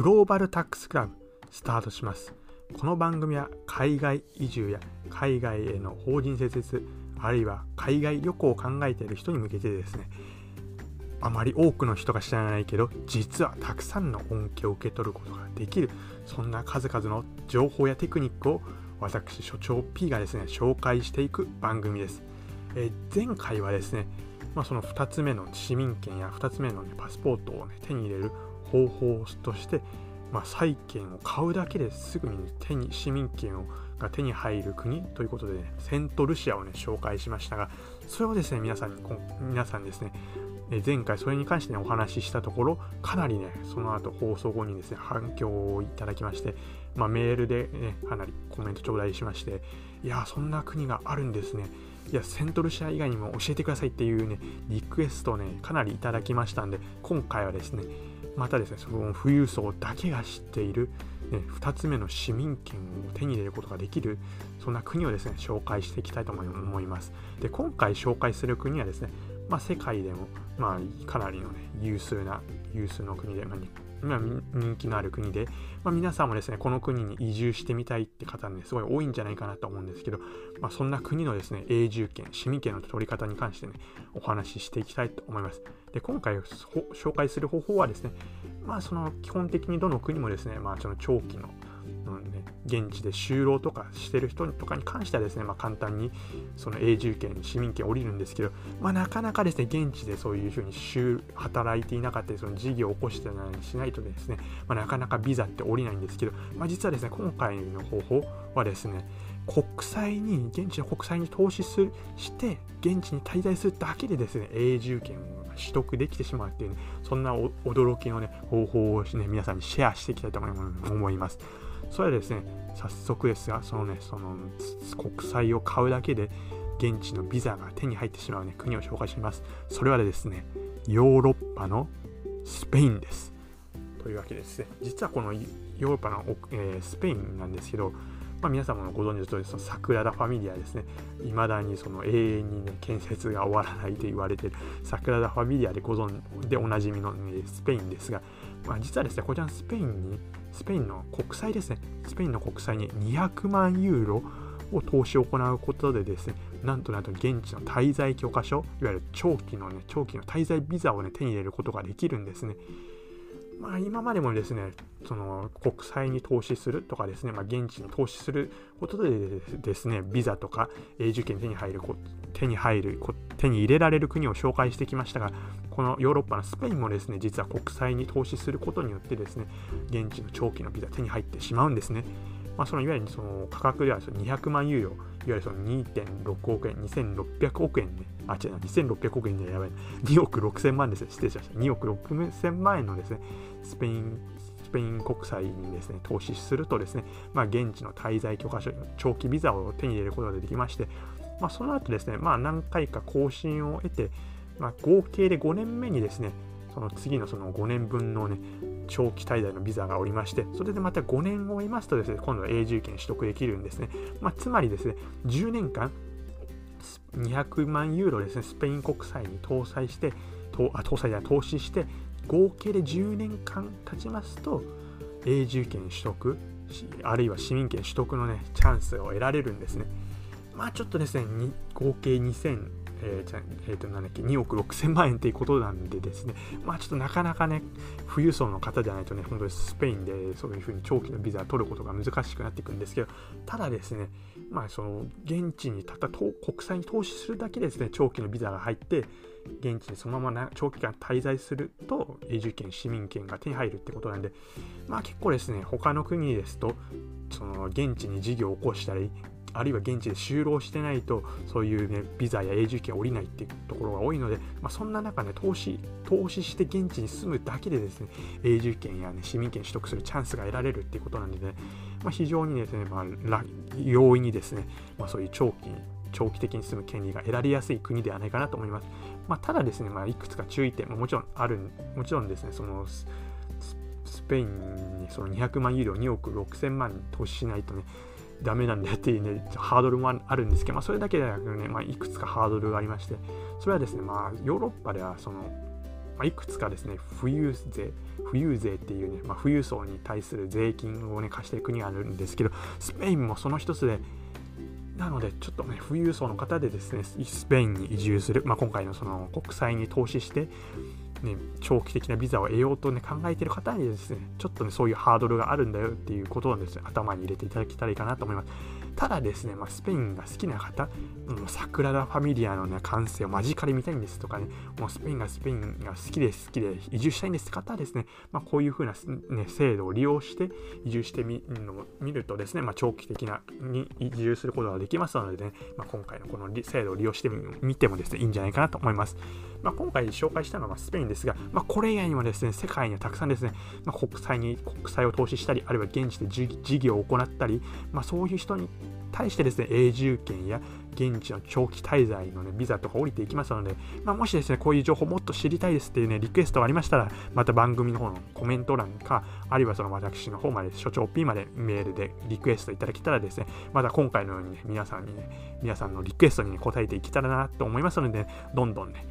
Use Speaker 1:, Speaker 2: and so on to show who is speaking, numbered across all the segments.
Speaker 1: グローバルタックスクラブスタートします。この番組は海外移住や海外への法人設立あるいは海外旅行を考えている人に向けてですね。あまり多くの人が知らないけど実はたくさんの恩恵を受け取ることができるそんな数々の情報やテクニックを私所長 P がですね紹介していく番組です、え前回はですね、まあ、その2つ目の市民権や2つ目の、ね、パスポートを、ね、手に入れる方法として、まあ、債券を買うだけですぐに手に市民権をが手に入る国ということで、ね、セントルシアをね紹介しましたがそれをですね皆さんに皆さんですね前回それに関して、ね、お話ししたところかなりねその後放送後にですね反響をいただきまして、まあ、メールで、ね、かなりコメント頂戴しましていやそんな国があるんですね。いやセントルシア以外にも教えてくださいっていうねリクエストをねかなりいただきましたんで今回はですねまたですねその富裕層だけが知っている、ね、2つ目の市民権を手に入れることができるそんな国をですね紹介していきたいと思います。で今回紹介する国はですねまあ、世界でも、まあ、かなりの、ね、有数な有数の国で、まあ、人気のある国で、まあ、皆さんもですねこの国に移住してみたいって方ねすごい多いんじゃないかなと思うんですけど、まあ、そんな国のですね永住権市民権の取り方に関してねお話ししていきたいと思います。で今回紹介する方法はですねまあその基本的にどの国もですねまあその長期のね、現地で就労とかしてる人とかに関してはですね、まあ、簡単にその永住権、市民権降りるんですけど、まあ、なかなかですね、現地でそういうふうに働いていなかったり、その事業を起こしてないしないとですね、まあ、なかなかビザって降りないんですけど、まあ、実はですね、今回の方法はですね、国債に、現地の国債に投資するして、現地に滞在するだけでですね、永住権を取得できてしまうっていうね、そんな驚きのね、方法をね、皆さんにシェアしていきたいと思います。それはですね、早速ですが、そのね、その国債を買うだけで、現地のビザが手に入ってしまう、ね、国を紹介します。それはですね、ヨーロッパのスペインです。というわけですね、実はこのヨーロッパの、えー、スペインなんですけど、まあ、皆様もご存知の通り、そのサクラダ・ファミリアですね、いまだにその永遠に、ね、建設が終わらないと言われてるサクラダ・ファミリアでご存でおなじみの、ね、スペインですが、まあ、実はですね、こちらのスペインにスペインの国債ですね、スペインの国債に200万ユーロを投資を行うことでですね、なんとなんと現地の滞在許可書、いわゆる長期のね、長期の滞在ビザをね、手に入れることができるんですね。まあ、今までもですね、その国債に投資するとかですね、まあ、現地に投資することでですね、ビザとか永住権手に入る、手に入る、手に入れられる国を紹介してきましたが、このヨーロッパのスペインもですね、実は国債に投資することによってですね、現地の長期のビザ手に入ってしまうんですね。まあ、そのいわゆるその価格ではその200万ユーロ、いわゆるその2.6億円、2600億円ね、あ、違う、2600億円じゃやばい、2億6000万ですね、失礼しました。2億6000万円のですね、スペイン、スペイン国債にですね、投資するとですね、まあ、現地の滞在許可書、長期ビザを手に入れることができまして、まあ、その後ですね、まあ、何回か更新を得て、まあ、合計で5年目にですね、その次のその5年分のね、長期滞在のビザがおりまして、それでまた5年を終えますとですね、今度は永住権取得できるんですね。まあ、つまりですね、10年間、200万ユーロですね、スペイン国債に搭載して、とあ搭載や投資して、合計で10年間経ちますと、永住権取得、あるいは市民権取得のね、チャンスを得られるんですね。まあちょっとですね、合計2000、えー、じゃえー、となんだっけ2億6000万円っていうことなんでですね、まあちょっとなかなかね、富裕層の方じゃないとね、本当にスペインでそういうふうに長期のビザを取ることが難しくなっていくんですけど、ただですね、まあその現地にたった国債に投資するだけでですね、長期のビザが入って、現地にそのまま長期間滞在すると永住権、市民権が手に入るってことなんで、まあ結構ですね、他の国ですと、その現地に事業を起こしたり、あるいは現地で就労してないとそういうねビザや永住権降りないっていうところが多いので、まあ、そんな中ね投資投資して現地に住むだけでですね永住権や、ね、市民権取得するチャンスが得られるっていうことなんでね、まあ、非常にですね、まあ、容易にですね、まあ、そういう長期長期的に住む権利が得られやすい国ではないかなと思います。まあ、ただですね、まあ、いくつか注意点ももちろんある、もちろんですね、そのスペインにその200万ユーロ2億6000万に投資しないとね、ダメなんだよっていうね、ハードルもあるんですけど、まあ、それだけではなくね、まあ、いくつかハードルがありまして、それはですね、まあ、ヨーロッパでは、その、まあ、いくつかですね、富裕税、富裕税っていうね、まあ、富裕層に対する税金をね、貸している国があるんですけど、スペインもその一つで、なので、ちょっとね、富裕層の方でですね、スペインに移住する、まあ、今回のその国債に投資して、ね、長期的なビザを得ようと、ね、考えてる方にですね、ちょっとね、そういうハードルがあるんだよっていうことをですね、頭に入れていただけたらいいかなと思います。ただですね、まあ、スペインが好きな方、うん、サクラダ・ファミリアの、ね、完成を間近で見たいんですとかね、もうスペインがスペインが好きで、好きで移住したいんですって方はですね、まあ、こういうふうな、ね、制度を利用して移住してみるの見るとですね、まあ、長期的なに移住することができますのでね、まあ、今回のこの制度を利用してみてもですね、いいんじゃないかなと思います。まあ、今回紹介したのはスペインですが、まあ、これ以外にもですね、世界にはたくさんですね、まあ、国債に国債を投資したり、あるいは現地で事業を行ったり、まあ、そういう人に対してですね、永住権や現地の長期滞在の、ね、ビザとか降りていきますので、まあ、もしですね、こういう情報もっと知りたいですっていうね、リクエストがありましたら、また番組の方のコメント欄か、あるいはその私の方まで、所長 P までメールでリクエストいただけたらですね、また今回のようにね、皆さんにね、皆さんのリクエストに、ね、答えていけたらなと思いますので、ね、どんどんね、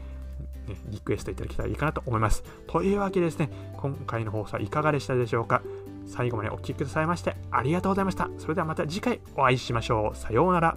Speaker 1: ね、リクエストいただけたらいいかなと思います。というわけでですね、今回の放送はいかがでしたでしょうか？最後までお聴きくださいましてありがとうございました。それではまた次回お会いしましょう。さようなら。